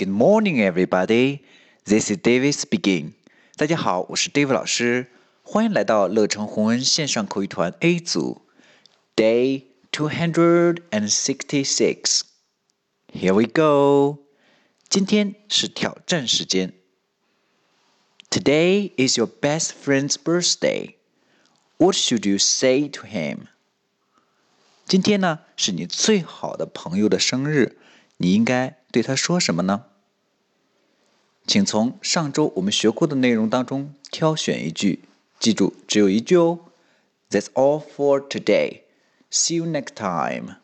Good morning, everybody. This is David speaking. 大家好，我是 David 老师，欢迎来到乐成宏恩线上口语团 A 组，Day two hundred and sixty-six. Here we go. 今天是挑战时间。Today is your best friend's birthday. What should you say to him? 今天呢是你最好的朋友的生日，你应该对他说什么呢？ 请从上周我们学过的内容当中挑选一句，记住只有一句哦。That's all for today. See you next time.